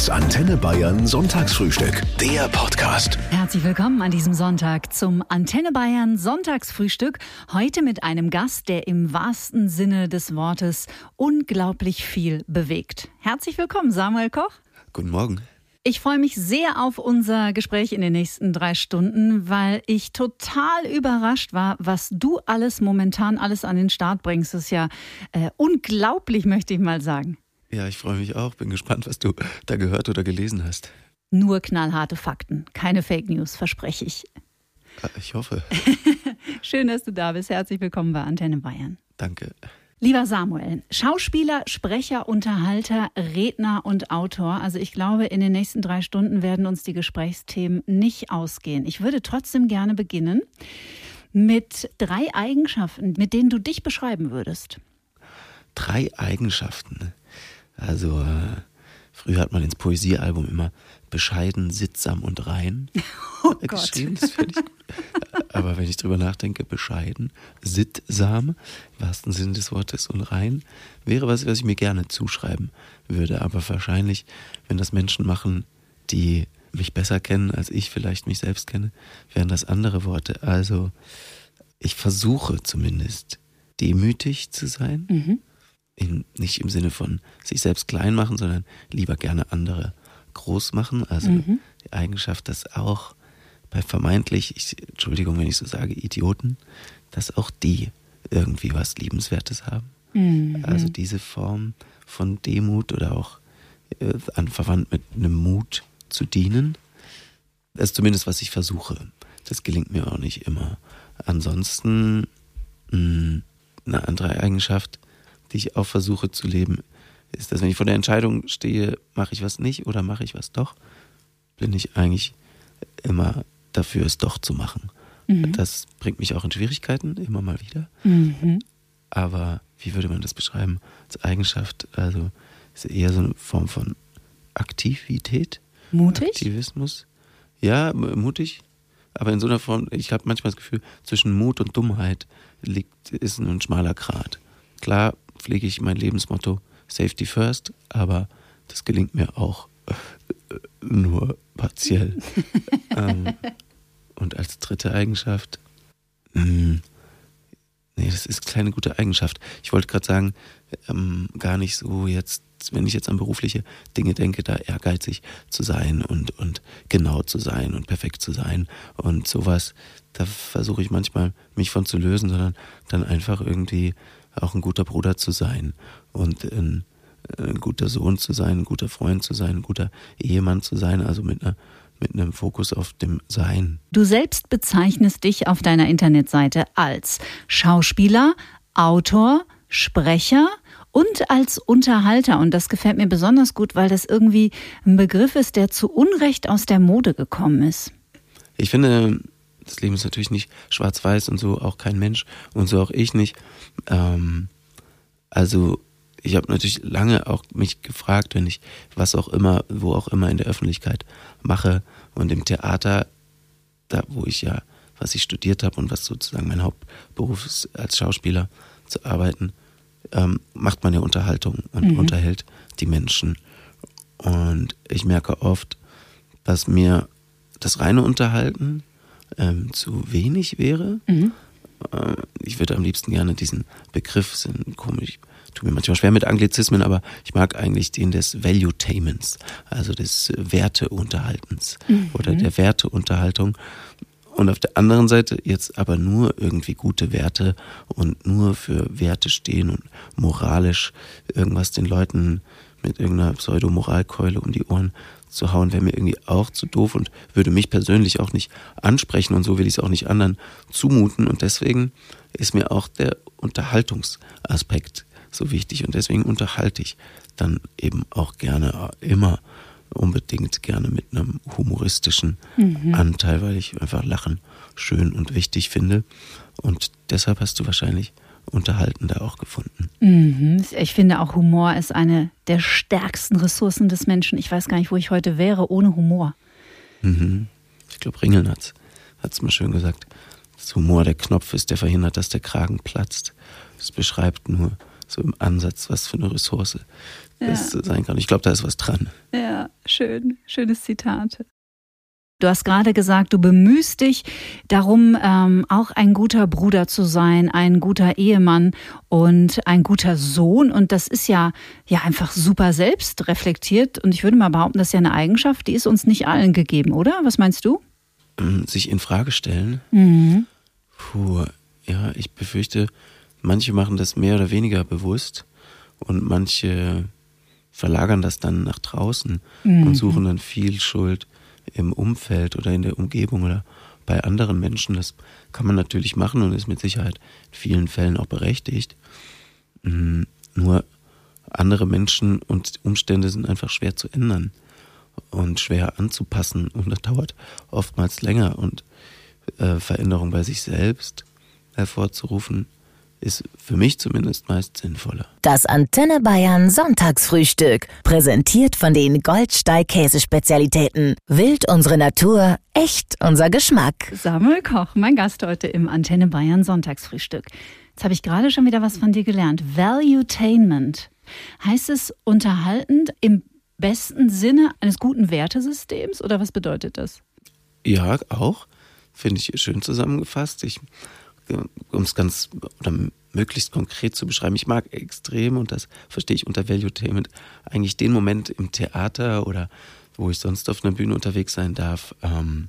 Das Antenne Bayern Sonntagsfrühstück. Der Podcast. Herzlich willkommen an diesem Sonntag zum Antenne Bayern Sonntagsfrühstück. Heute mit einem Gast, der im wahrsten Sinne des Wortes unglaublich viel bewegt. Herzlich willkommen, Samuel Koch. Guten Morgen. Ich freue mich sehr auf unser Gespräch in den nächsten drei Stunden, weil ich total überrascht war, was du alles momentan alles an den Start bringst. Das ist ja äh, unglaublich, möchte ich mal sagen. Ja, ich freue mich auch. Bin gespannt, was du da gehört oder gelesen hast. Nur knallharte Fakten, keine Fake News, verspreche ich. Ah, ich hoffe. Schön, dass du da bist. Herzlich willkommen bei Antenne Bayern. Danke. Lieber Samuel, Schauspieler, Sprecher, Unterhalter, Redner und Autor. Also ich glaube, in den nächsten drei Stunden werden uns die Gesprächsthemen nicht ausgehen. Ich würde trotzdem gerne beginnen mit drei Eigenschaften, mit denen du dich beschreiben würdest. Drei Eigenschaften. Also äh, früher hat man ins Poesiealbum immer bescheiden, sittsam und rein oh geschrieben. Das finde ich gut. Aber wenn ich drüber nachdenke, bescheiden, sittsam, im wahrsten Sinne des Wortes und rein, wäre was, was ich mir gerne zuschreiben würde. Aber wahrscheinlich, wenn das Menschen machen, die mich besser kennen, als ich vielleicht mich selbst kenne, wären das andere Worte. Also ich versuche zumindest demütig zu sein. Mhm in, nicht im Sinne von sich selbst klein machen, sondern lieber gerne andere groß machen. Also mhm. die Eigenschaft, dass auch bei vermeintlich, ich, Entschuldigung, wenn ich so sage, Idioten, dass auch die irgendwie was Liebenswertes haben. Mhm. Also diese Form von Demut oder auch äh, anverwandt mit einem Mut zu dienen, das ist zumindest, was ich versuche. Das gelingt mir auch nicht immer. Ansonsten mh, eine andere Eigenschaft, die ich auch versuche zu leben, ist, dass wenn ich vor der Entscheidung stehe, mache ich was nicht oder mache ich was doch, bin ich eigentlich immer dafür, es doch zu machen. Mhm. Das bringt mich auch in Schwierigkeiten, immer mal wieder. Mhm. Aber wie würde man das beschreiben? Als Eigenschaft, also ist eher so eine Form von Aktivität. Mutig? Aktivismus. Ja, mutig. Aber in so einer Form, ich habe manchmal das Gefühl, zwischen Mut und Dummheit liegt, ist ein schmaler Grat. Klar pflege ich mein Lebensmotto Safety First, aber das gelingt mir auch äh, nur partiell. ähm, und als dritte Eigenschaft, mh, hm, nee, das ist keine gute Eigenschaft. Ich wollte gerade sagen, ähm, gar nicht so jetzt, wenn ich jetzt an berufliche Dinge denke, da ehrgeizig zu sein und, und genau zu sein und perfekt zu sein und sowas, da versuche ich manchmal mich von zu lösen, sondern dann einfach irgendwie auch ein guter Bruder zu sein und ein, ein guter Sohn zu sein, ein guter Freund zu sein, ein guter Ehemann zu sein, also mit einer mit einem Fokus auf dem Sein. Du selbst bezeichnest dich auf deiner Internetseite als Schauspieler, Autor, Sprecher und als Unterhalter. Und das gefällt mir besonders gut, weil das irgendwie ein Begriff ist, der zu Unrecht aus der Mode gekommen ist. Ich finde, das Leben ist natürlich nicht schwarz-weiß und so auch kein Mensch und so auch ich nicht. Ähm, also ich habe natürlich lange auch mich gefragt, wenn ich was auch immer, wo auch immer in der Öffentlichkeit mache und im Theater, da wo ich ja, was ich studiert habe und was sozusagen mein Hauptberuf ist, als Schauspieler zu arbeiten, ähm, macht man ja Unterhaltung und mhm. unterhält die Menschen. Und ich merke oft, dass mir das reine Unterhalten ähm, zu wenig wäre. Mhm. Äh, ich würde am liebsten gerne diesen Begriff, sind komisch, tut mir manchmal schwer mit Anglizismen, aber ich mag eigentlich den des Value-Taments, also des Werteunterhaltens mhm. oder der Werteunterhaltung. Und auf der anderen Seite jetzt aber nur irgendwie gute Werte und nur für Werte stehen und moralisch irgendwas den Leuten mit irgendeiner Pseudomoralkeule um die Ohren zu hauen, wäre mir irgendwie auch zu doof und würde mich persönlich auch nicht ansprechen und so will ich es auch nicht anderen zumuten. Und deswegen ist mir auch der Unterhaltungsaspekt so wichtig und deswegen unterhalte ich dann eben auch gerne immer unbedingt gerne mit einem humoristischen mhm. Anteil, weil ich einfach Lachen schön und wichtig finde. Und deshalb hast du wahrscheinlich unterhaltender auch gefunden. Mhm. Ich finde auch Humor ist eine der stärksten Ressourcen des Menschen. Ich weiß gar nicht, wo ich heute wäre ohne Humor. Mhm. Ich glaube, Ringeln hat es mal schön gesagt. Das Humor der Knopf ist, der verhindert, dass der Kragen platzt. Es beschreibt nur so im Ansatz, was für eine Ressource ja. das sein kann. Ich glaube, da ist was dran. Ja, schön. Schönes Zitat. Du hast gerade gesagt, du bemühst dich darum, ähm, auch ein guter Bruder zu sein, ein guter Ehemann und ein guter Sohn. Und das ist ja, ja einfach super selbstreflektiert. Und ich würde mal behaupten, das ist ja eine Eigenschaft, die ist uns nicht allen gegeben, oder? Was meinst du? Ähm, sich in Frage stellen. Mhm. Puh, ja, ich befürchte, manche machen das mehr oder weniger bewusst und manche verlagern das dann nach draußen mhm. und suchen dann viel Schuld im Umfeld oder in der Umgebung oder bei anderen Menschen. Das kann man natürlich machen und ist mit Sicherheit in vielen Fällen auch berechtigt. Mhm. Nur andere Menschen und Umstände sind einfach schwer zu ändern und schwer anzupassen und das dauert oftmals länger und äh, Veränderung bei sich selbst hervorzurufen ist für mich zumindest meist sinnvoller. Das Antenne Bayern Sonntagsfrühstück, präsentiert von den Goldsteig Käsespezialitäten. Wild unsere Natur, echt unser Geschmack. Samuel Koch, mein Gast heute im Antenne Bayern Sonntagsfrühstück. Jetzt habe ich gerade schon wieder was von dir gelernt. Valuetainment. Heißt es unterhaltend im besten Sinne eines guten Wertesystems oder was bedeutet das? Ja, auch. Finde ich schön zusammengefasst. Ich um es ganz oder möglichst konkret zu beschreiben, ich mag extrem, und das verstehe ich unter Valuetainment, eigentlich den Moment im Theater oder wo ich sonst auf einer Bühne unterwegs sein darf, ähm,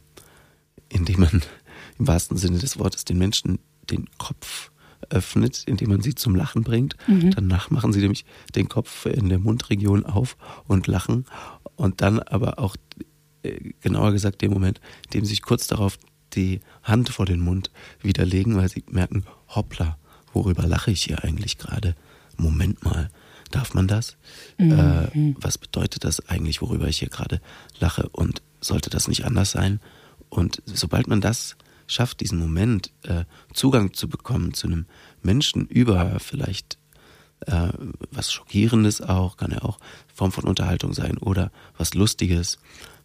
in dem man im wahrsten Sinne des Wortes den Menschen den Kopf öffnet, indem man sie zum Lachen bringt. Mhm. Danach machen sie nämlich den Kopf in der Mundregion auf und lachen. Und dann aber auch, äh, genauer gesagt, den Moment, in dem sie sich kurz darauf die Hand vor den Mund widerlegen, weil sie merken, hoppla, worüber lache ich hier eigentlich gerade? Moment mal, darf man das? Mhm. Äh, was bedeutet das eigentlich, worüber ich hier gerade lache? Und sollte das nicht anders sein? Und sobald man das schafft, diesen Moment äh, Zugang zu bekommen zu einem Menschen über vielleicht äh, was Schockierendes auch, kann ja auch Form von Unterhaltung sein oder was Lustiges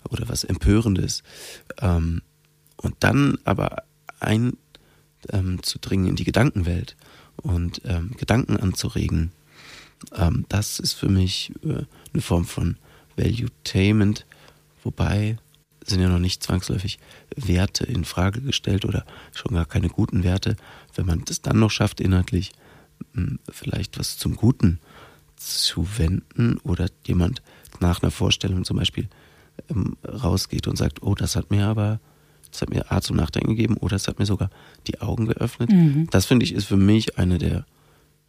oder was Empörendes, ähm, und dann aber einzudringen ähm, in die Gedankenwelt und ähm, Gedanken anzuregen, ähm, das ist für mich äh, eine Form von Valuetainment, wobei sind ja noch nicht zwangsläufig Werte in Frage gestellt oder schon gar keine guten Werte. Wenn man das dann noch schafft, inhaltlich hm, vielleicht was zum Guten zu wenden oder jemand nach einer Vorstellung zum Beispiel ähm, rausgeht und sagt, oh, das hat mir aber es hat mir A zum Nachdenken gegeben oder es hat mir sogar die Augen geöffnet. Mhm. Das finde ich ist für mich eine der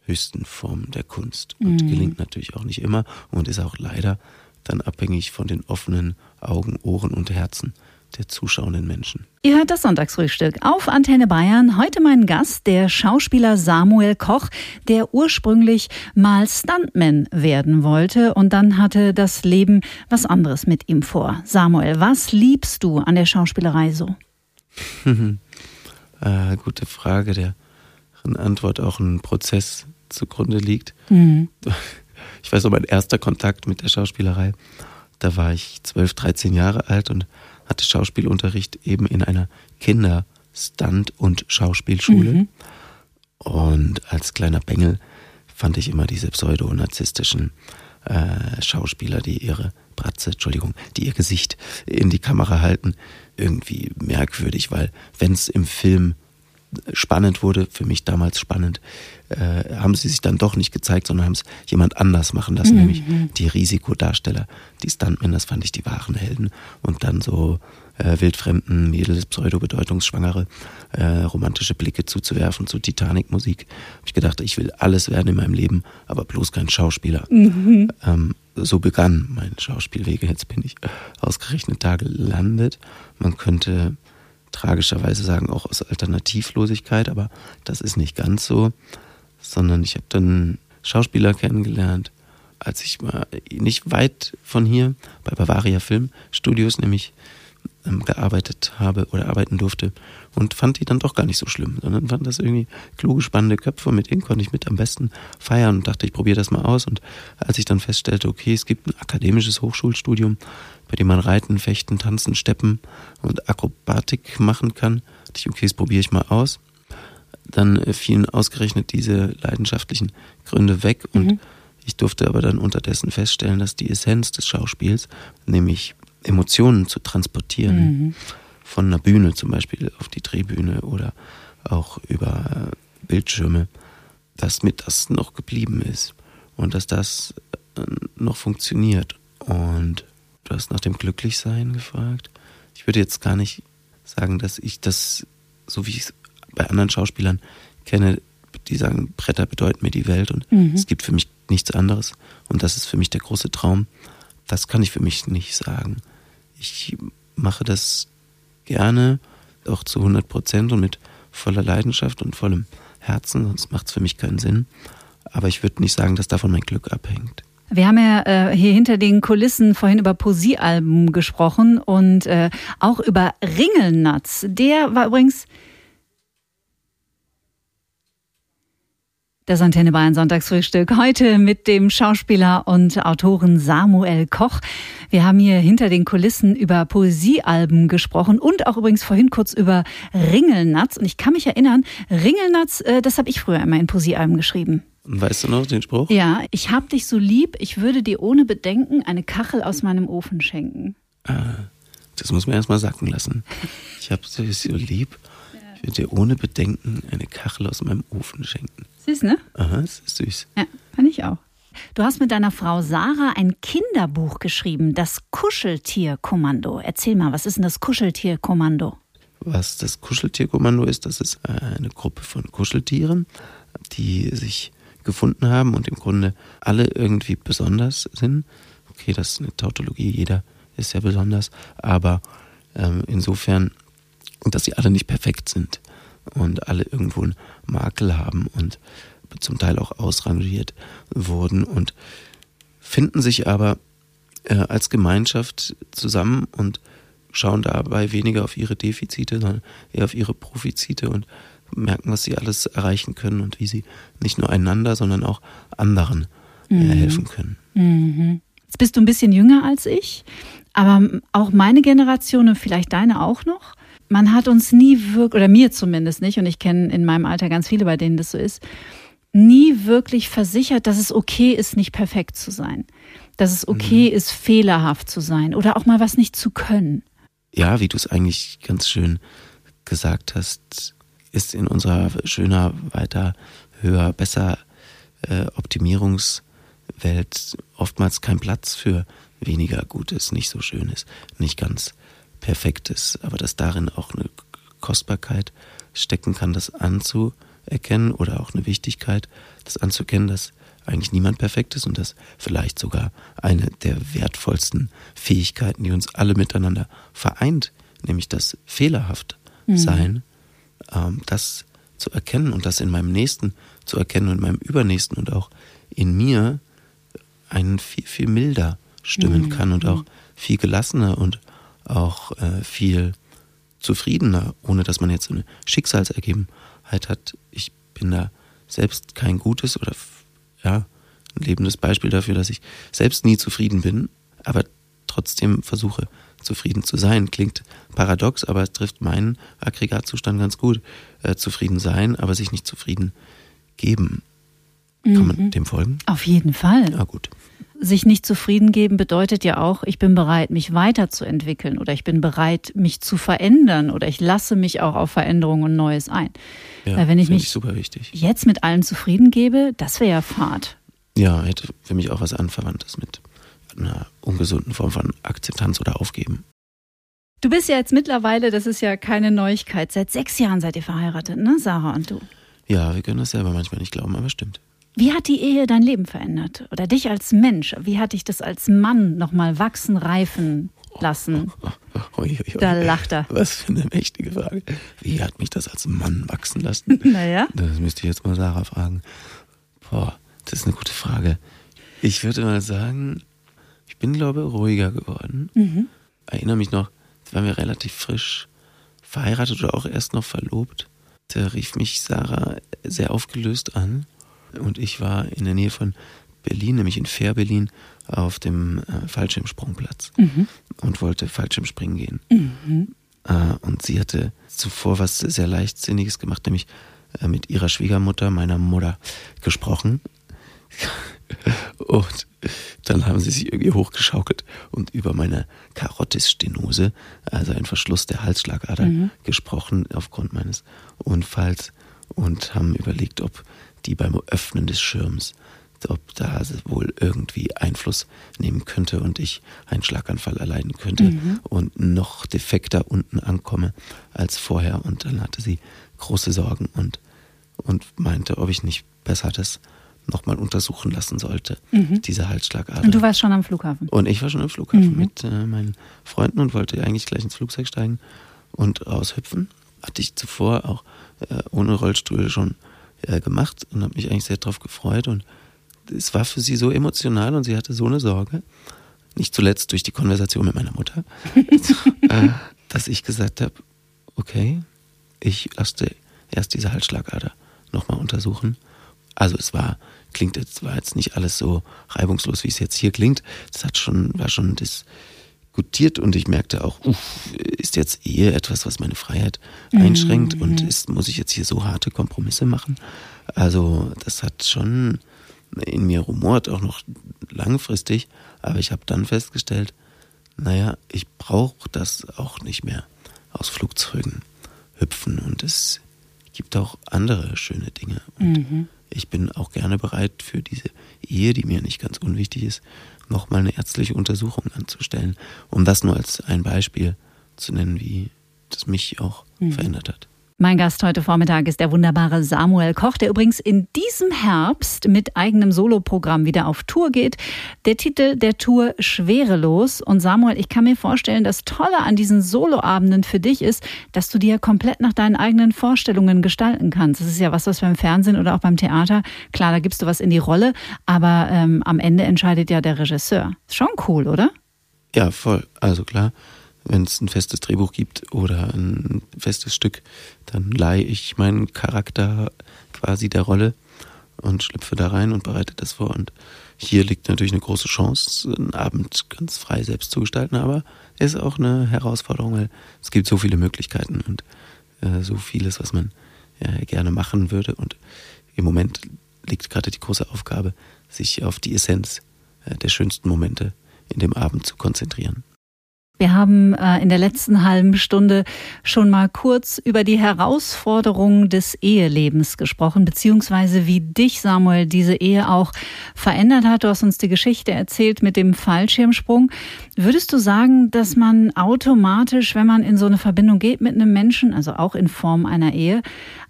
höchsten Formen der Kunst und mhm. gelingt natürlich auch nicht immer und ist auch leider dann abhängig von den offenen Augen, Ohren und Herzen der zuschauenden Menschen. Ihr hört das Sonntagsfrühstück auf Antenne Bayern. Heute mein Gast, der Schauspieler Samuel Koch, der ursprünglich mal Stuntman werden wollte und dann hatte das Leben was anderes mit ihm vor. Samuel, was liebst du an der Schauspielerei so? äh, gute Frage, deren Antwort auch ein Prozess zugrunde liegt. Mhm. Ich weiß noch, mein erster Kontakt mit der Schauspielerei, da war ich 12, 13 Jahre alt und hatte Schauspielunterricht eben in einer Kinder-, Stunt- und Schauspielschule. Mhm. Und als kleiner Bengel fand ich immer diese pseudo-narzisstischen äh, Schauspieler, die ihre Bratze, Entschuldigung, die ihr Gesicht in die Kamera halten, irgendwie merkwürdig, weil wenn es im Film spannend wurde, für mich damals spannend, äh, haben sie sich dann doch nicht gezeigt, sondern haben es jemand anders machen lassen, mhm. nämlich die Risikodarsteller, die Stuntmen, das fand ich die wahren Helden. Und dann so äh, wildfremden Mädels, pseudo-bedeutungsschwangere, äh, romantische Blicke zuzuwerfen zu Titanic-Musik. Hab ich gedacht, ich will alles werden in meinem Leben, aber bloß kein Schauspieler. Mhm. Ähm, so begann mein Schauspielwege. Jetzt bin ich ausgerechnet da gelandet. Man könnte tragischerweise sagen, auch aus Alternativlosigkeit, aber das ist nicht ganz so, sondern ich habe dann Schauspieler kennengelernt, als ich mal nicht weit von hier bei Bavaria Film Studios nämlich ähm, gearbeitet habe oder arbeiten durfte und fand die dann doch gar nicht so schlimm, sondern fand das irgendwie kluge, spannende Köpfe, mit denen konnte ich mit am besten feiern und dachte, ich probiere das mal aus. Und als ich dann feststellte, okay, es gibt ein akademisches Hochschulstudium, bei dem man Reiten, Fechten, Tanzen, Steppen und Akrobatik machen kann, dachte ich, okay, das probiere ich mal aus. dann fielen ausgerechnet diese leidenschaftlichen Gründe weg und mhm. ich durfte aber dann unterdessen feststellen, dass die Essenz des Schauspiels, nämlich Emotionen zu transportieren, mhm. von einer Bühne zum Beispiel auf die Drehbühne oder auch über Bildschirme, dass mir das noch geblieben ist und dass das äh, noch funktioniert. Und du hast nach dem Glücklichsein gefragt. Ich würde jetzt gar nicht sagen, dass ich das, so wie ich es bei anderen Schauspielern kenne, die sagen, Bretter bedeuten mir die Welt und mhm. es gibt für mich nichts anderes und das ist für mich der große Traum. Das kann ich für mich nicht sagen. Ich mache das gerne, auch zu 100 Prozent und mit voller Leidenschaft und vollem Herzen, sonst macht es für mich keinen Sinn. Aber ich würde nicht sagen, dass davon mein Glück abhängt. Wir haben ja äh, hier hinter den Kulissen vorhin über Poesiealben gesprochen und äh, auch über Ringelnatz. Der war übrigens Das Antenne Bayern Sonntagsfrühstück heute mit dem Schauspieler und Autoren Samuel Koch. Wir haben hier hinter den Kulissen über Poesiealben gesprochen und auch übrigens vorhin kurz über Ringelnatz. Und ich kann mich erinnern, Ringelnatz, äh, das habe ich früher immer in Poesiealben geschrieben. Weißt du noch den Spruch? Ja, ich hab dich so lieb, ich würde dir ohne Bedenken eine Kachel aus meinem Ofen schenken. Ah, das muss man erstmal sacken lassen. Ich hab dich so lieb, ich würde dir ohne Bedenken eine Kachel aus meinem Ofen schenken. Süß, ne? Aha, das ist süß. Ja, fand ich auch. Du hast mit deiner Frau Sarah ein Kinderbuch geschrieben, das Kuscheltierkommando. Erzähl mal, was ist denn das Kuscheltierkommando? Was das Kuscheltierkommando ist, das ist eine Gruppe von Kuscheltieren, die sich gefunden haben und im Grunde alle irgendwie besonders sind. Okay, das ist eine Tautologie, jeder ist ja besonders, aber ähm, insofern, dass sie alle nicht perfekt sind und alle irgendwo einen Makel haben und zum Teil auch ausrangiert wurden und finden sich aber äh, als Gemeinschaft zusammen und schauen dabei weniger auf ihre Defizite, sondern eher auf ihre Profizite und merken, was sie alles erreichen können und wie sie nicht nur einander, sondern auch anderen äh, mhm. helfen können. Mhm. Jetzt bist du ein bisschen jünger als ich, aber auch meine Generation und vielleicht deine auch noch man hat uns nie wirklich, oder mir zumindest nicht, und ich kenne in meinem Alter ganz viele, bei denen das so ist, nie wirklich versichert, dass es okay ist, nicht perfekt zu sein. Dass es okay mhm. ist, fehlerhaft zu sein oder auch mal was nicht zu können. Ja, wie du es eigentlich ganz schön gesagt hast, ist in unserer schöner, weiter, höher, besser äh, Optimierungswelt oftmals kein Platz für weniger Gutes, nicht so Schönes, nicht ganz Perfektes, aber dass darin auch eine Kostbarkeit stecken kann, das anzuerkennen oder auch eine Wichtigkeit, das anzuerkennen, dass eigentlich niemand perfekt ist und dass vielleicht sogar eine der wertvollsten Fähigkeiten, die uns alle miteinander vereint, nämlich das fehlerhaft mhm. sein, mhm. ähm, das zu erkennen und das in meinem Nächsten zu erkennen und in meinem Übernächsten und auch in mir einen viel, viel milder stimmen mhm. kann und auch viel gelassener und auch äh, viel zufriedener, ohne dass man jetzt eine Schicksalsergebenheit hat. Ich bin da selbst kein gutes oder ja, ein lebendes Beispiel dafür, dass ich selbst nie zufrieden bin, aber trotzdem versuche zufrieden zu sein. Klingt paradox, aber es trifft meinen Aggregatzustand ganz gut. Äh, zufrieden sein, aber sich nicht zufrieden geben. Kann man mhm. dem folgen? Auf jeden Fall. Ah, gut sich nicht zufrieden geben bedeutet ja auch, ich bin bereit, mich weiterzuentwickeln oder ich bin bereit, mich zu verändern oder ich lasse mich auch auf Veränderungen und Neues ein. Ja, Weil wenn ich mich ich jetzt mit allen zufrieden gebe, das wäre ja Fahrt. Ja, hätte für mich auch was Anverwandtes mit einer ungesunden Form von Akzeptanz oder Aufgeben. Du bist ja jetzt mittlerweile, das ist ja keine Neuigkeit, seit sechs Jahren seid ihr verheiratet, ne, Sarah und du? Ja, wir können das selber manchmal nicht glauben, aber stimmt. Wie hat die Ehe dein Leben verändert? Oder dich als Mensch? Wie hat dich das als Mann nochmal wachsen, reifen lassen? Ui, ui, ui. Da lacht er. Was für eine mächtige Frage. Wie hat mich das als Mann wachsen lassen? naja. Das müsste ich jetzt mal Sarah fragen. Boah, das ist eine gute Frage. Ich würde mal sagen, ich bin, glaube ich, ruhiger geworden. Mhm. Erinnere mich noch, da waren wir relativ frisch verheiratet oder auch erst noch verlobt. Da rief mich Sarah sehr aufgelöst an und ich war in der Nähe von Berlin, nämlich in Fair-Berlin, auf dem äh, Fallschirmsprungplatz mhm. und wollte Fallschirmspringen gehen. Mhm. Äh, und sie hatte zuvor was sehr Leichtsinniges gemacht, nämlich äh, mit ihrer Schwiegermutter, meiner Mutter, gesprochen. Und dann haben sie sich irgendwie hochgeschaukelt und über meine Karotisstenose, also ein Verschluss der Halsschlagader, mhm. gesprochen aufgrund meines Unfalls und haben überlegt, ob die beim Öffnen des Schirms, ob da wohl irgendwie Einfluss nehmen könnte und ich einen Schlaganfall erleiden könnte mhm. und noch defekter unten ankomme als vorher. Und dann hatte sie große Sorgen und, und meinte, ob ich nicht besser das nochmal untersuchen lassen sollte, mhm. diese Halsschlagader. Und du warst schon am Flughafen? Und ich war schon am Flughafen mhm. mit äh, meinen Freunden und wollte eigentlich gleich ins Flugzeug steigen und raushüpfen. Hatte ich zuvor auch äh, ohne Rollstuhl schon äh, gemacht und habe mich eigentlich sehr darauf gefreut. Und es war für sie so emotional und sie hatte so eine Sorge, nicht zuletzt durch die Konversation mit meiner Mutter, äh, dass ich gesagt habe, okay, ich lasse erst diese Halsschlagader nochmal untersuchen. Also es war klingt jetzt, war jetzt nicht alles so reibungslos, wie es jetzt hier klingt. Das hat schon, war schon diskutiert und ich merkte auch, uff, ist jetzt Ehe etwas, was meine Freiheit einschränkt mhm. und ist, muss ich jetzt hier so harte Kompromisse machen? Also, das hat schon in mir rumort, auch noch langfristig, aber ich habe dann festgestellt, naja, ich brauche das auch nicht mehr aus Flugzeugen hüpfen und es gibt auch andere schöne Dinge. Und mhm ich bin auch gerne bereit für diese Ehe, die mir nicht ganz unwichtig ist, nochmal eine ärztliche Untersuchung anzustellen, um das nur als ein Beispiel zu nennen, wie das mich auch mhm. verändert hat. Mein Gast heute Vormittag ist der wunderbare Samuel Koch, der übrigens in diesem Herbst mit eigenem Soloprogramm wieder auf Tour geht. Der Titel der Tour Schwerelos. Und Samuel, ich kann mir vorstellen, das Tolle an diesen Soloabenden für dich ist, dass du dir komplett nach deinen eigenen Vorstellungen gestalten kannst. Das ist ja was, was beim Fernsehen oder auch beim Theater, klar, da gibst du was in die Rolle, aber ähm, am Ende entscheidet ja der Regisseur. Schon cool, oder? Ja, voll. Also klar wenn es ein festes Drehbuch gibt oder ein festes Stück, dann leihe ich meinen Charakter quasi der Rolle und schlüpfe da rein und bereite das vor. Und hier liegt natürlich eine große Chance, einen Abend ganz frei selbst zu gestalten, aber ist auch eine Herausforderung, weil es gibt so viele Möglichkeiten und äh, so vieles, was man äh, gerne machen würde. Und im Moment liegt gerade die große Aufgabe, sich auf die Essenz äh, der schönsten Momente in dem Abend zu konzentrieren. Wir haben äh, in der letzten halben Stunde schon mal kurz über die Herausforderungen des Ehelebens gesprochen, beziehungsweise wie dich, Samuel, diese Ehe auch verändert hat. Du hast uns die Geschichte erzählt mit dem Fallschirmsprung. Würdest du sagen, dass man automatisch, wenn man in so eine Verbindung geht mit einem Menschen, also auch in Form einer Ehe,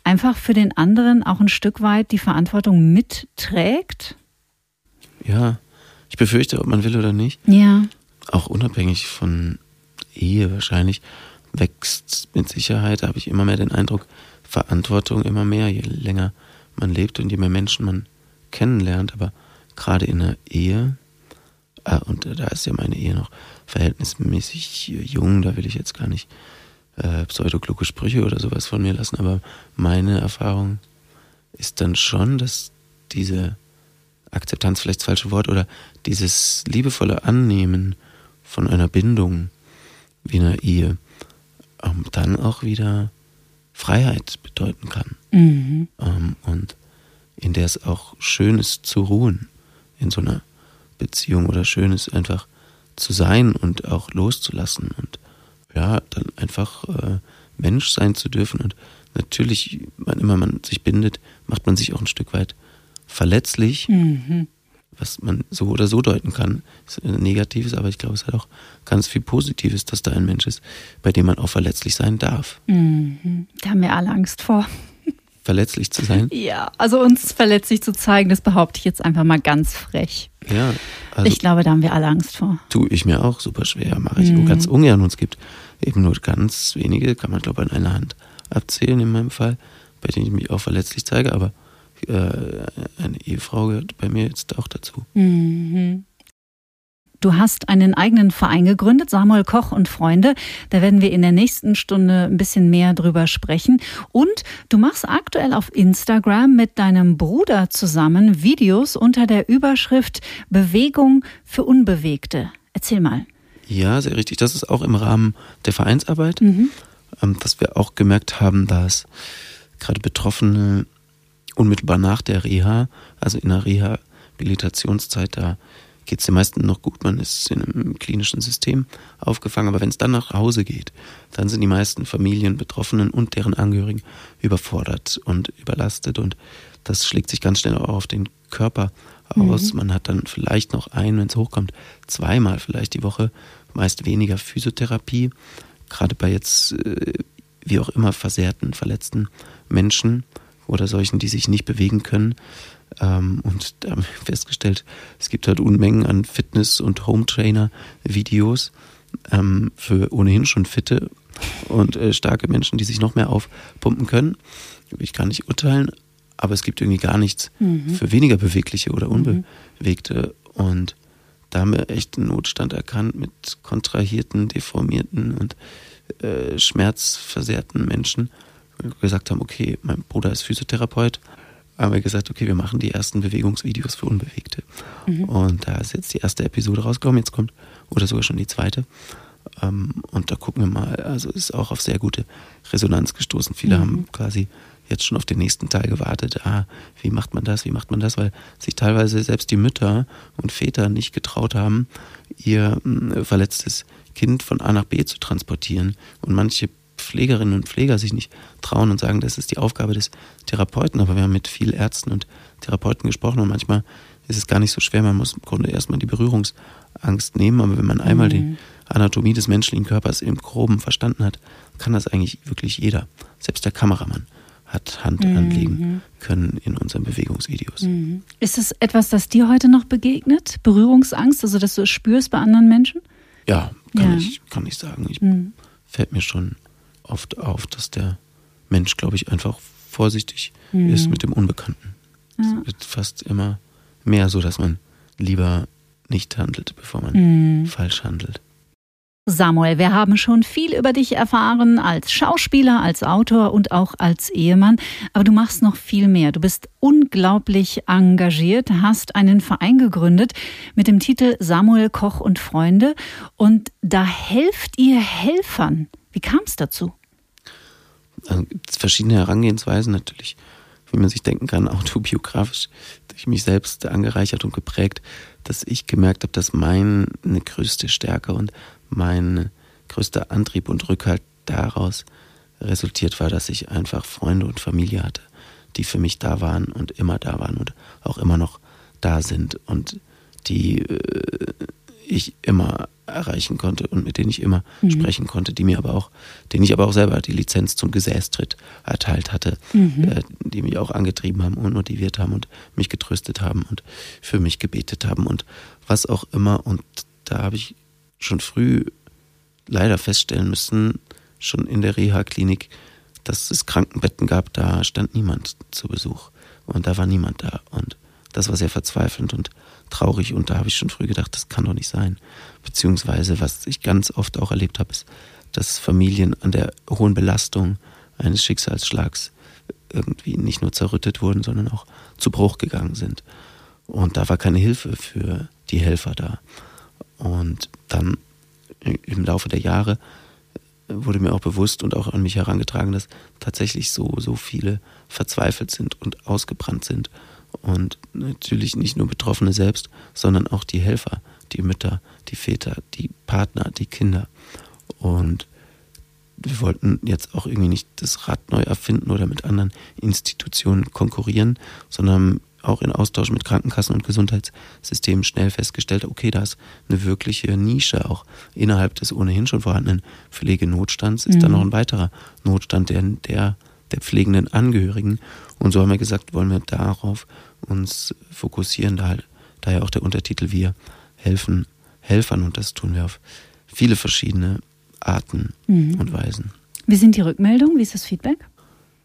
einfach für den anderen auch ein Stück weit die Verantwortung mitträgt? Ja, ich befürchte, ob man will oder nicht. Ja auch unabhängig von Ehe wahrscheinlich, wächst mit Sicherheit, habe ich immer mehr den Eindruck, Verantwortung immer mehr, je länger man lebt und je mehr Menschen man kennenlernt. Aber gerade in einer Ehe, ah, und da ist ja meine Ehe noch verhältnismäßig jung, da will ich jetzt gar nicht äh, pseudokluge Sprüche oder sowas von mir lassen, aber meine Erfahrung ist dann schon, dass diese Akzeptanz vielleicht das falsche Wort oder dieses liebevolle Annehmen von einer Bindung wie einer Ehe ähm, dann auch wieder Freiheit bedeuten kann. Mhm. Ähm, und in der es auch schön ist zu ruhen in so einer Beziehung oder schön ist einfach zu sein und auch loszulassen und ja, dann einfach äh, Mensch sein zu dürfen. Und natürlich, wann immer man sich bindet, macht man sich auch ein Stück weit verletzlich. Mhm was man so oder so deuten kann. Ist Negatives, aber ich glaube, es hat auch ganz viel Positives, dass da ein Mensch ist, bei dem man auch verletzlich sein darf. Mhm. Da haben wir alle Angst vor. Verletzlich zu sein? Ja, also uns verletzlich zu zeigen, das behaupte ich jetzt einfach mal ganz frech. Ja. Also ich glaube, da haben wir alle Angst vor. Tue ich mir auch super schwer, mache ich mhm. ganz ungern. Und es gibt eben nur ganz wenige, kann man glaube ich an einer Hand abzählen in meinem Fall, bei denen ich mich auch verletzlich zeige, aber äh, eine Ehefrau gehört bei mir jetzt auch dazu. Mhm. Du hast einen eigenen Verein gegründet, Samuel Koch und Freunde. Da werden wir in der nächsten Stunde ein bisschen mehr drüber sprechen. Und du machst aktuell auf Instagram mit deinem Bruder zusammen Videos unter der Überschrift Bewegung für Unbewegte. Erzähl mal. Ja, sehr richtig. Das ist auch im Rahmen der Vereinsarbeit, mhm. Ähm, dass wir auch gemerkt haben, dass gerade Betroffene unmittelbar nach der Reha, also in der Rehabilitationszeit, da geht es den meisten noch gut, man ist in einem klinischen System aufgefangen, aber wenn es dann nach Hause geht, dann sind die meisten Familien, Betroffenen und deren Angehörigen überfordert und überlastet und das schlägt sich ganz schnell auch auf den Körper aus. Mhm. Man hat dann vielleicht noch ein, wenn es hochkommt, zweimal vielleicht die Woche, meist weniger Physiotherapie, gerade bei jetzt äh, wie auch immer versehrten, verletzten Menschen oder solchen, die sich nicht bewegen können. Ähm, und da haben wir festgestellt, es gibt halt Unmengen an Fitness- und Home-Trainer-Videos ähm, für ohnehin schon fitte und äh, starke Menschen, die sich noch mehr aufpumpen können. Ich kann nicht urteilen, aber es gibt irgendwie gar nichts mhm. für weniger bewegliche oder mhm. unbewegte. Mhm. Und da haben wir echt einen Notstand erkannt mit kontrahierten, deformierten und äh, schmerzversehrten Menschen. Gesagt haben, okay, mein Bruder ist Physiotherapeut, haben wir gesagt, okay, wir machen die ersten Bewegungsvideos für Unbewegte. Mhm. Und da ist jetzt die erste Episode rausgekommen, jetzt kommt, oder sogar schon die zweite. Ähm, und da gucken wir mal, also ist auch auf sehr gute Resonanz gestoßen. Viele mhm. haben quasi jetzt schon auf den nächsten Teil gewartet. Ah, wie macht man das? Wie macht man das? Weil sich teilweise selbst die Mütter und Väter nicht getraut haben, ihr verletztes Kind von A nach B zu transportieren. Und manche Pflegerinnen und Pfleger sich nicht trauen und sagen, das ist die Aufgabe des Therapeuten. Aber wir haben mit vielen Ärzten und Therapeuten gesprochen und manchmal ist es gar nicht so schwer. Man muss im Grunde erstmal die Berührungsangst nehmen. Aber wenn man einmal mhm. die Anatomie des menschlichen Körpers im Groben verstanden hat, kann das eigentlich wirklich jeder. Selbst der Kameramann hat Hand mhm. anlegen können in unseren Bewegungsvideos. Mhm. Ist es etwas, das dir heute noch begegnet? Berührungsangst, also dass du es spürst bei anderen Menschen? Ja, kann, ja. Ich, kann ich sagen. Ich, mhm. Fällt mir schon oft auf, dass der Mensch, glaube ich, einfach vorsichtig mhm. ist mit dem Unbekannten. Es ja. wird fast immer mehr so, dass man lieber nicht handelt, bevor man mhm. falsch handelt. Samuel, wir haben schon viel über dich erfahren als Schauspieler, als Autor und auch als Ehemann. Aber du machst noch viel mehr. Du bist unglaublich engagiert, hast einen Verein gegründet mit dem Titel Samuel Koch und Freunde. Und da helft ihr Helfern. Wie kam es dazu? Also gibt es verschiedene Herangehensweisen natürlich, wie man sich denken kann, autobiografisch durch mich selbst angereichert und geprägt, dass ich gemerkt habe, dass meine größte Stärke und mein größter Antrieb und Rückhalt daraus resultiert war, dass ich einfach Freunde und Familie hatte, die für mich da waren und immer da waren und auch immer noch da sind und die äh, ich immer erreichen konnte und mit denen ich immer mhm. sprechen konnte, die mir aber auch, denen ich aber auch selber die Lizenz zum Gesäßtritt erteilt hatte, mhm. äh, die mich auch angetrieben haben und motiviert haben und mich getröstet haben und für mich gebetet haben und was auch immer. Und da habe ich schon früh leider feststellen müssen, schon in der Reha-Klinik, dass es Krankenbetten gab, da stand niemand zu Besuch. Und da war niemand da. Und das war sehr verzweifelnd und traurig. Und da habe ich schon früh gedacht, das kann doch nicht sein. Beziehungsweise, was ich ganz oft auch erlebt habe, ist, dass Familien an der hohen Belastung eines Schicksalsschlags irgendwie nicht nur zerrüttet wurden, sondern auch zu Bruch gegangen sind. Und da war keine Hilfe für die Helfer da. Und dann im Laufe der Jahre wurde mir auch bewusst und auch an mich herangetragen, dass tatsächlich so, so viele verzweifelt sind und ausgebrannt sind. Und natürlich nicht nur Betroffene selbst, sondern auch die Helfer, die Mütter, die Väter, die Partner, die Kinder. Und wir wollten jetzt auch irgendwie nicht das Rad neu erfinden oder mit anderen Institutionen konkurrieren, sondern auch in Austausch mit Krankenkassen und Gesundheitssystemen schnell festgestellt, okay, da ist eine wirkliche Nische auch innerhalb des ohnehin schon vorhandenen Pflegenotstands ist mhm. dann noch ein weiterer Notstand der, der, der pflegenden Angehörigen. Und so haben wir gesagt, wollen wir darauf uns fokussieren, da, daher auch der Untertitel Wir helfen Helfern und das tun wir auf viele verschiedene Arten mhm. und Weisen. Wie sind die Rückmeldungen? Wie ist das Feedback?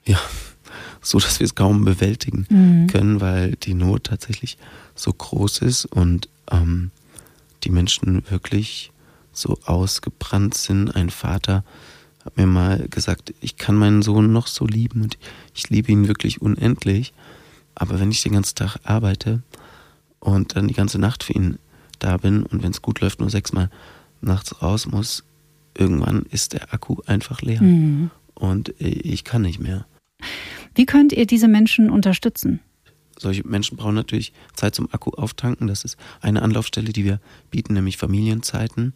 Ja, so dass wir es kaum bewältigen mhm. können, weil die Not tatsächlich so groß ist und ähm, die Menschen wirklich so ausgebrannt sind. Ein Vater hat mir mal gesagt, ich kann meinen Sohn noch so lieben und ich liebe ihn wirklich unendlich, aber wenn ich den ganzen Tag arbeite und dann die ganze Nacht für ihn da bin und wenn es gut läuft, nur sechsmal nachts raus muss, irgendwann ist der Akku einfach leer. Mhm. Und ich kann nicht mehr. Wie könnt ihr diese Menschen unterstützen? Solche Menschen brauchen natürlich Zeit zum Akku auftanken. Das ist eine Anlaufstelle, die wir bieten, nämlich Familienzeiten,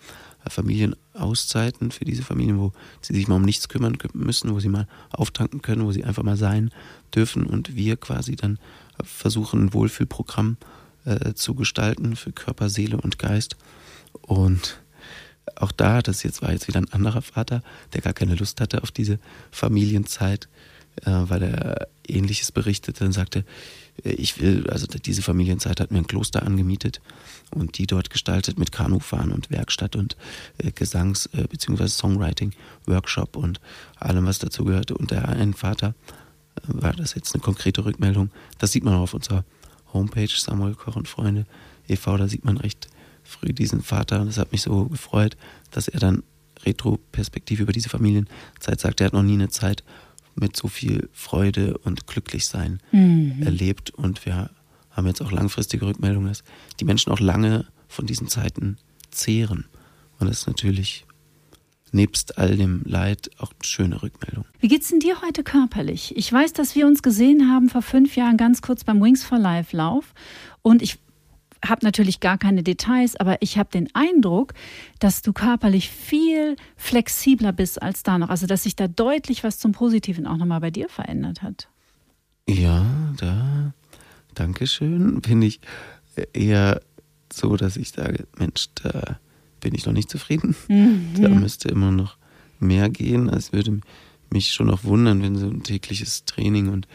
Familienauszeiten für diese Familien, wo sie sich mal um nichts kümmern müssen, wo sie mal auftanken können, wo sie einfach mal sein dürfen und wir quasi dann versuchen, ein Wohlfühlprogramm äh, zu gestalten für Körper, Seele und Geist. Und auch da, das jetzt war jetzt wieder ein anderer Vater, der gar keine Lust hatte auf diese Familienzeit, äh, weil er ähnliches berichtete und sagte, äh, ich will, also diese Familienzeit hat mir ein Kloster angemietet und die dort gestaltet mit Kanufahren und Werkstatt und äh, Gesangs- äh, bzw. Songwriting-Workshop und allem, was dazu gehörte. Und der ein Vater äh, war das jetzt eine konkrete Rückmeldung. Das sieht man auch auf unserer Homepage Samuel Koch und Freunde e.V. Da sieht man recht früh diesen Vater und es hat mich so gefreut, dass er dann Retroperspektive über diese Familienzeit sagt. Er hat noch nie eine Zeit mit so viel Freude und Glücklichsein mhm. erlebt und wir haben jetzt auch langfristige Rückmeldungen, dass die Menschen auch lange von diesen Zeiten zehren und das ist natürlich nebst all dem Leid auch eine schöne Rückmeldung. Wie geht's denn dir heute körperlich? Ich weiß, dass wir uns gesehen haben vor fünf Jahren ganz kurz beim Wings for Life Lauf und ich habe natürlich gar keine Details, aber ich habe den Eindruck, dass du körperlich viel flexibler bist als da noch. Also dass sich da deutlich was zum Positiven auch nochmal bei dir verändert hat. Ja, da, Dankeschön. Bin ich eher so, dass ich sage, Mensch, da bin ich noch nicht zufrieden. Mhm. Da müsste immer noch mehr gehen. Es würde mich schon auch wundern, wenn so ein tägliches Training und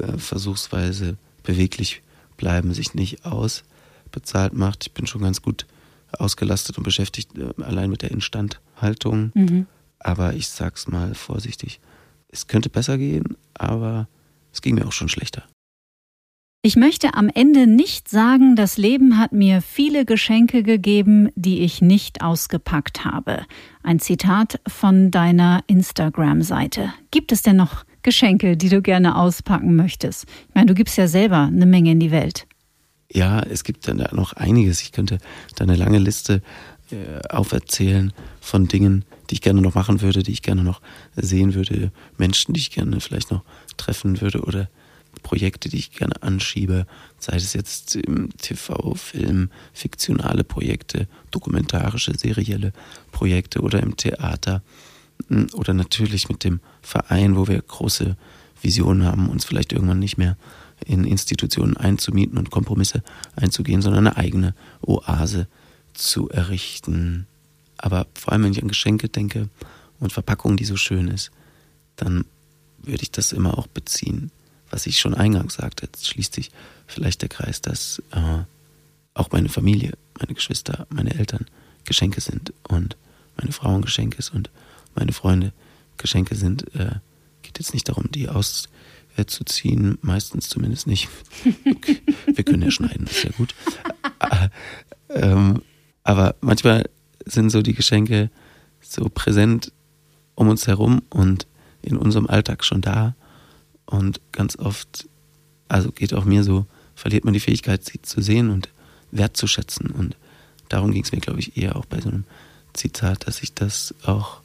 äh, versuchsweise beweglich bleiben sich nicht aus bezahlt macht. Ich bin schon ganz gut ausgelastet und beschäftigt, äh, allein mit der Instandhaltung. Mhm. Aber ich sag's mal vorsichtig. Es könnte besser gehen, aber es ging mir auch schon schlechter. Ich möchte am Ende nicht sagen, das Leben hat mir viele Geschenke gegeben, die ich nicht ausgepackt habe. Ein Zitat von deiner Instagram-Seite. Gibt es denn noch Geschenke, die du gerne auspacken möchtest? Ich meine, du gibst ja selber eine Menge in die Welt. Ja, es gibt dann da noch einiges. Ich könnte da eine lange Liste äh, auferzählen von Dingen, die ich gerne noch machen würde, die ich gerne noch sehen würde, Menschen, die ich gerne vielleicht noch treffen würde oder Projekte, die ich gerne anschiebe, sei es jetzt im TV, Film, fiktionale Projekte, dokumentarische, serielle Projekte oder im Theater. Hm, oder natürlich mit dem Verein, wo wir große Visionen haben, uns vielleicht irgendwann nicht mehr in Institutionen einzumieten und Kompromisse einzugehen, sondern eine eigene Oase zu errichten. Aber vor allem, wenn ich an Geschenke denke und Verpackung, die so schön ist, dann würde ich das immer auch beziehen, was ich schon eingangs sagte. Jetzt schließt sich vielleicht der Kreis, dass äh, auch meine Familie, meine Geschwister, meine Eltern Geschenke sind und meine Frau ein Geschenk ist und meine Freunde Geschenke sind. Äh, geht jetzt nicht darum, die aus äh, zu ziehen, meistens zumindest nicht. Okay. Wir können ja schneiden, ist ja gut. Äh, ähm, aber manchmal sind so die Geschenke so präsent um uns herum und in unserem Alltag schon da. Und ganz oft, also geht auch mir so, verliert man die Fähigkeit, sie zu sehen und wertzuschätzen. Und darum ging es mir, glaube ich, eher auch bei so einem Zitat, dass ich das auch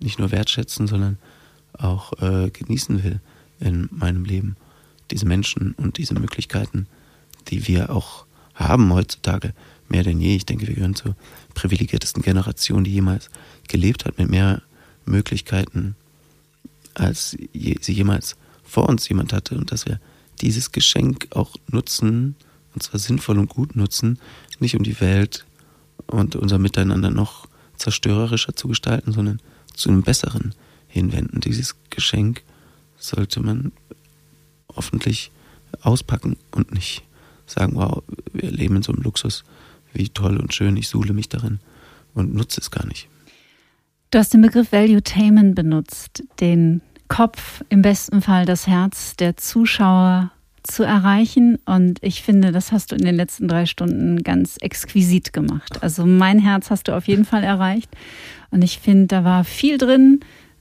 nicht nur wertschätzen, sondern auch äh, genießen will in meinem Leben. Diese Menschen und diese Möglichkeiten, die wir auch haben heutzutage, mehr denn je. Ich denke, wir gehören zur privilegiertesten Generation, die jemals gelebt hat, mit mehr Möglichkeiten, als sie jemals vor uns jemand hatte. Und dass wir dieses Geschenk auch nutzen, und zwar sinnvoll und gut nutzen, nicht um die Welt und unser Miteinander noch zerstörerischer zu gestalten, sondern zu einem besseren hinwenden. Dieses Geschenk sollte man hoffentlich auspacken und nicht sagen, wow, wir leben in so einem Luxus, wie toll und schön, ich suhle mich darin und nutze es gar nicht. Du hast den Begriff Value-Tainment benutzt, den Kopf, im besten Fall das Herz der Zuschauer zu erreichen. Und ich finde, das hast du in den letzten drei Stunden ganz exquisit gemacht. Also mein Herz hast du auf jeden Fall erreicht. Und ich finde, da war viel drin,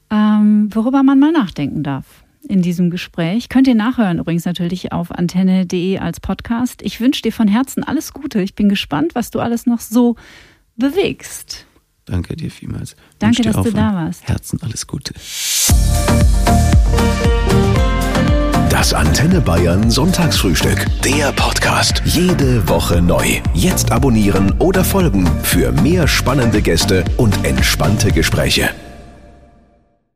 ähm, worüber man mal nachdenken darf in diesem Gespräch. Könnt ihr nachhören, übrigens natürlich auf antenne.de als Podcast. Ich wünsche dir von Herzen alles Gute. Ich bin gespannt, was du alles noch so bewegst. Danke dir vielmals. Danke, dass du da warst. Herzen alles Gute. Das Antenne Bayern Sonntagsfrühstück. Der Podcast. Jede Woche neu. Jetzt abonnieren oder folgen für mehr spannende Gäste und entspannte Gespräche.